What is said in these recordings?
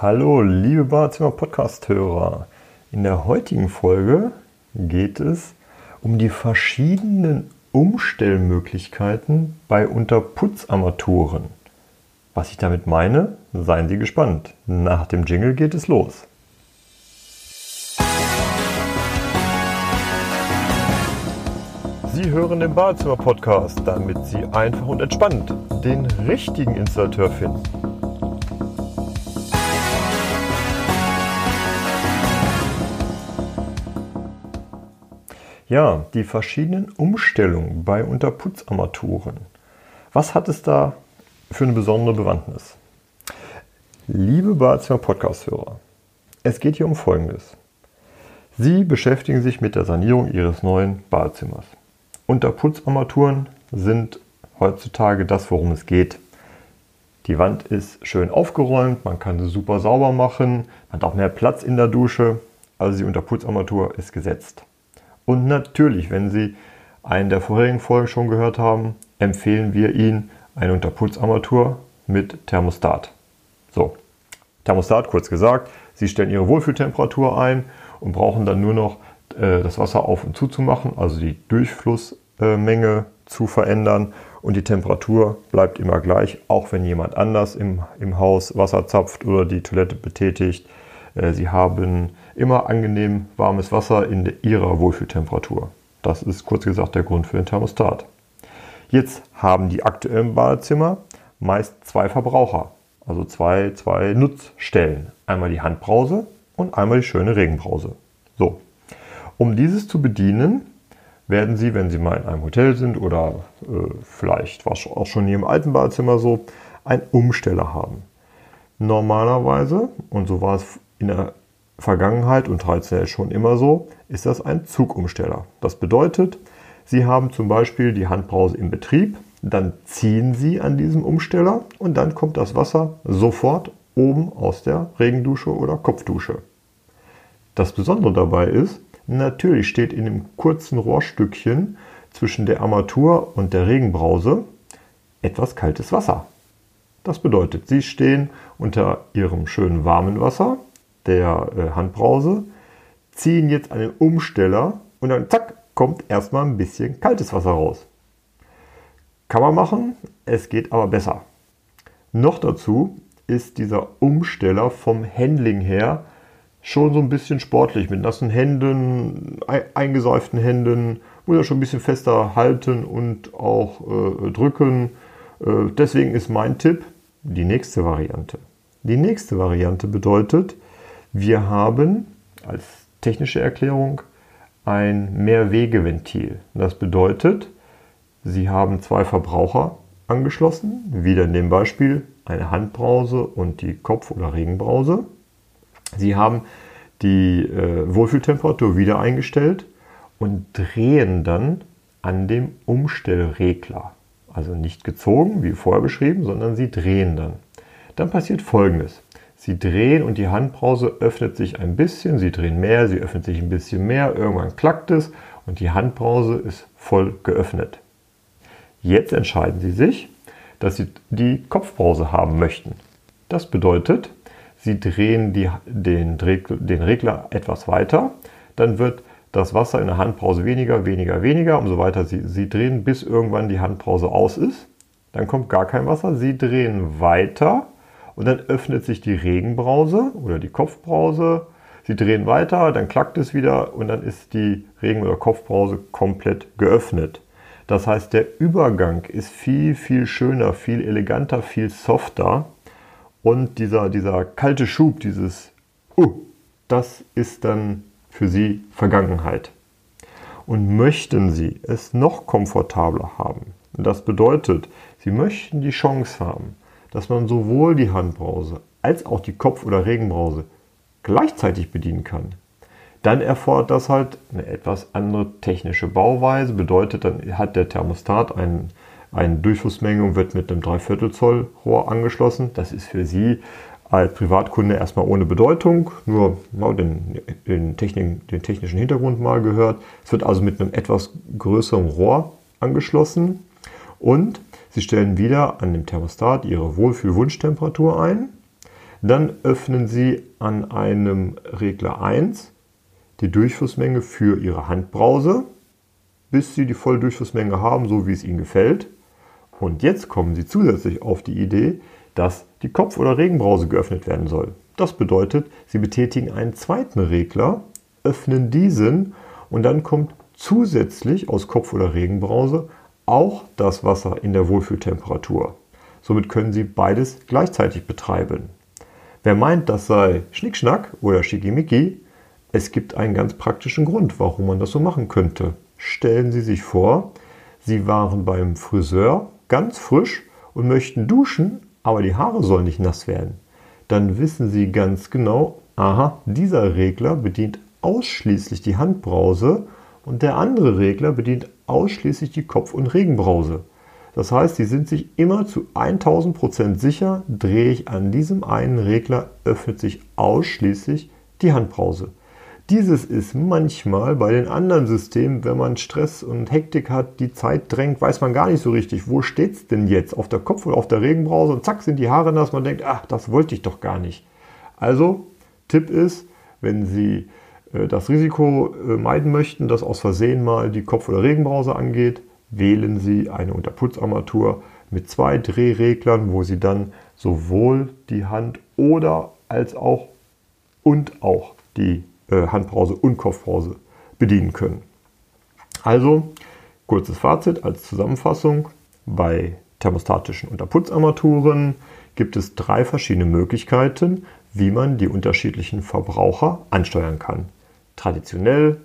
Hallo, liebe Badezimmer Podcast-Hörer. In der heutigen Folge geht es um die verschiedenen Umstellmöglichkeiten bei Unterputzarmaturen. Was ich damit meine, seien Sie gespannt. Nach dem Jingle geht es los. Sie hören den Badezimmer Podcast, damit Sie einfach und entspannt den richtigen Installateur finden. Ja, die verschiedenen Umstellungen bei Unterputzarmaturen. Was hat es da für eine besondere Bewandtnis? Liebe Badezimmer Podcast-Hörer, es geht hier um Folgendes. Sie beschäftigen sich mit der Sanierung Ihres neuen Badezimmers. Unterputzarmaturen sind heutzutage das, worum es geht. Die Wand ist schön aufgeräumt, man kann sie super sauber machen, man hat auch mehr Platz in der Dusche, also die Unterputzarmatur ist gesetzt. Und natürlich, wenn Sie einen der vorherigen Folgen schon gehört haben, empfehlen wir Ihnen eine Unterputzarmatur mit Thermostat. So, Thermostat kurz gesagt, Sie stellen Ihre Wohlfühltemperatur ein und brauchen dann nur noch äh, das Wasser auf und zu zu machen, also die Durchflussmenge zu verändern und die Temperatur bleibt immer gleich, auch wenn jemand anders im, im Haus Wasser zapft oder die Toilette betätigt. Äh, Sie haben immer angenehm warmes Wasser in ihrer Wohlfühltemperatur. Das ist kurz gesagt der Grund für den Thermostat. Jetzt haben die aktuellen Badezimmer meist zwei Verbraucher, also zwei, zwei Nutzstellen. Einmal die Handbrause und einmal die schöne Regenbrause. So, um dieses zu bedienen, werden Sie, wenn Sie mal in einem Hotel sind oder äh, vielleicht war es auch schon hier im alten Badezimmer so, einen Umsteller haben. Normalerweise, und so war es in der Vergangenheit und traditionell schon immer so, ist das ein Zugumsteller. Das bedeutet, Sie haben zum Beispiel die Handbrause im Betrieb, dann ziehen Sie an diesem Umsteller und dann kommt das Wasser sofort oben aus der Regendusche oder Kopfdusche. Das Besondere dabei ist, natürlich steht in dem kurzen Rohrstückchen zwischen der Armatur und der Regenbrause etwas kaltes Wasser. Das bedeutet, Sie stehen unter Ihrem schönen warmen Wasser der äh, Handbrause, ziehen jetzt einen Umsteller und dann zack, kommt erstmal ein bisschen kaltes Wasser raus. Kann man machen, es geht aber besser. Noch dazu ist dieser Umsteller vom Handling her schon so ein bisschen sportlich mit nassen Händen, eingesäuften Händen, muss er schon ein bisschen fester halten und auch äh, drücken. Äh, deswegen ist mein Tipp die nächste Variante. Die nächste Variante bedeutet, wir haben als technische Erklärung ein Mehrwegeventil. Das bedeutet, Sie haben zwei Verbraucher angeschlossen, wieder in dem Beispiel eine Handbrause und die Kopf- oder Regenbrause. Sie haben die äh, Wohlfühltemperatur wieder eingestellt und drehen dann an dem Umstellregler. Also nicht gezogen, wie vorher beschrieben, sondern Sie drehen dann. Dann passiert Folgendes. Sie drehen und die Handbrause öffnet sich ein bisschen. Sie drehen mehr, sie öffnet sich ein bisschen mehr. Irgendwann klackt es und die Handbrause ist voll geöffnet. Jetzt entscheiden Sie sich, dass Sie die Kopfbrause haben möchten. Das bedeutet, Sie drehen die, den, den Regler etwas weiter. Dann wird das Wasser in der Handbrause weniger, weniger, weniger, umso weiter Sie, Sie drehen, bis irgendwann die Handbrause aus ist. Dann kommt gar kein Wasser. Sie drehen weiter und dann öffnet sich die Regenbrause oder die Kopfbrause. Sie drehen weiter, dann klackt es wieder und dann ist die Regen- oder Kopfbrause komplett geöffnet. Das heißt, der Übergang ist viel, viel schöner, viel eleganter, viel softer. Und dieser, dieser kalte Schub, dieses Uh, das ist dann für Sie Vergangenheit. Und möchten Sie es noch komfortabler haben, das bedeutet, Sie möchten die Chance haben, dass man sowohl die Handbrause als auch die Kopf- oder Regenbrause gleichzeitig bedienen kann, dann erfordert das halt eine etwas andere technische Bauweise. Bedeutet, dann hat der Thermostat einen, eine Durchflussmenge und wird mit einem Dreiviertel Zoll Rohr angeschlossen. Das ist für Sie als Privatkunde erstmal ohne Bedeutung, nur mal den, den, Technik, den technischen Hintergrund mal gehört. Es wird also mit einem etwas größeren Rohr angeschlossen und Sie stellen wieder an dem Thermostat Ihre Wohlfühlwunschtemperatur ein. Dann öffnen Sie an einem Regler 1 die Durchflussmenge für Ihre Handbrause, bis Sie die Volldurchflussmenge haben, so wie es Ihnen gefällt. Und jetzt kommen Sie zusätzlich auf die Idee, dass die Kopf- oder Regenbrause geöffnet werden soll. Das bedeutet, Sie betätigen einen zweiten Regler, öffnen diesen und dann kommt zusätzlich aus Kopf- oder Regenbrause auch das Wasser in der Wohlfühltemperatur. Somit können Sie beides gleichzeitig betreiben. Wer meint, das sei Schnickschnack oder Schickimicki, es gibt einen ganz praktischen Grund, warum man das so machen könnte. Stellen Sie sich vor, Sie waren beim Friseur ganz frisch und möchten duschen, aber die Haare sollen nicht nass werden. Dann wissen Sie ganz genau, aha, dieser Regler bedient ausschließlich die Handbrause und der andere Regler bedient ausschließlich die Kopf- und Regenbrause. Das heißt, Sie sind sich immer zu 1000% sicher, drehe ich an diesem einen Regler, öffnet sich ausschließlich die Handbrause. Dieses ist manchmal bei den anderen Systemen, wenn man Stress und Hektik hat, die Zeit drängt, weiß man gar nicht so richtig, wo steht es denn jetzt? Auf der Kopf- oder auf der Regenbrause und zack sind die Haare nass. Man denkt, ach, das wollte ich doch gar nicht. Also, Tipp ist, wenn Sie das Risiko äh, meiden möchten, dass aus Versehen mal die Kopf- oder Regenbrause angeht, wählen Sie eine Unterputzarmatur mit zwei Drehreglern, wo Sie dann sowohl die Hand oder als auch und auch die äh, Handbrause und Kopfbrause bedienen können. Also, kurzes Fazit als Zusammenfassung. Bei thermostatischen Unterputzarmaturen gibt es drei verschiedene Möglichkeiten, wie man die unterschiedlichen Verbraucher ansteuern kann. Traditionell,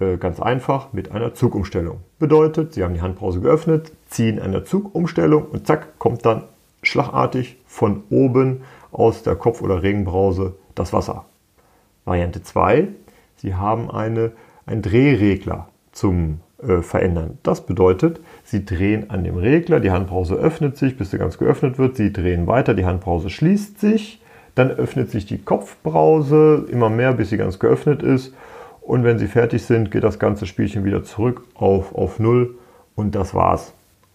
äh, ganz einfach, mit einer Zugumstellung. Bedeutet, Sie haben die Handbrause geöffnet, ziehen eine Zugumstellung und zack, kommt dann schlagartig von oben aus der Kopf- oder Regenbrause das Wasser. Variante 2, Sie haben eine, einen Drehregler zum äh, Verändern. Das bedeutet, Sie drehen an dem Regler, die Handbrause öffnet sich, bis sie ganz geöffnet wird. Sie drehen weiter, die Handbrause schließt sich. Dann öffnet sich die Kopfbrause immer mehr, bis sie ganz geöffnet ist. Und wenn Sie fertig sind, geht das ganze Spielchen wieder zurück auf, auf Null und das war's.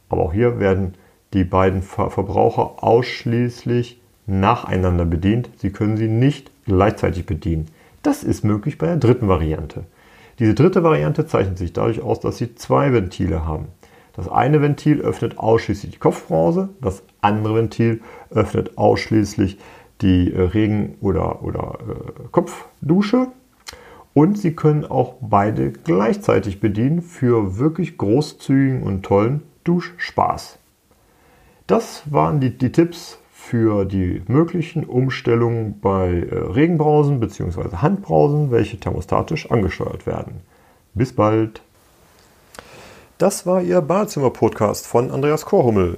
Aber auch hier werden die beiden Ver Verbraucher ausschließlich nacheinander bedient. Sie können sie nicht gleichzeitig bedienen. Das ist möglich bei der dritten Variante. Diese dritte Variante zeichnet sich dadurch aus, dass Sie zwei Ventile haben. Das eine Ventil öffnet ausschließlich die Kopfbrause, das andere Ventil öffnet ausschließlich die äh, Regen- oder, oder äh, Kopfdusche. Und Sie können auch beide gleichzeitig bedienen für wirklich großzügigen und tollen Duschspaß. Das waren die, die Tipps für die möglichen Umstellungen bei äh, Regenbrausen bzw. Handbrausen, welche thermostatisch angesteuert werden. Bis bald! Das war Ihr Badezimmer-Podcast von Andreas Korhummel.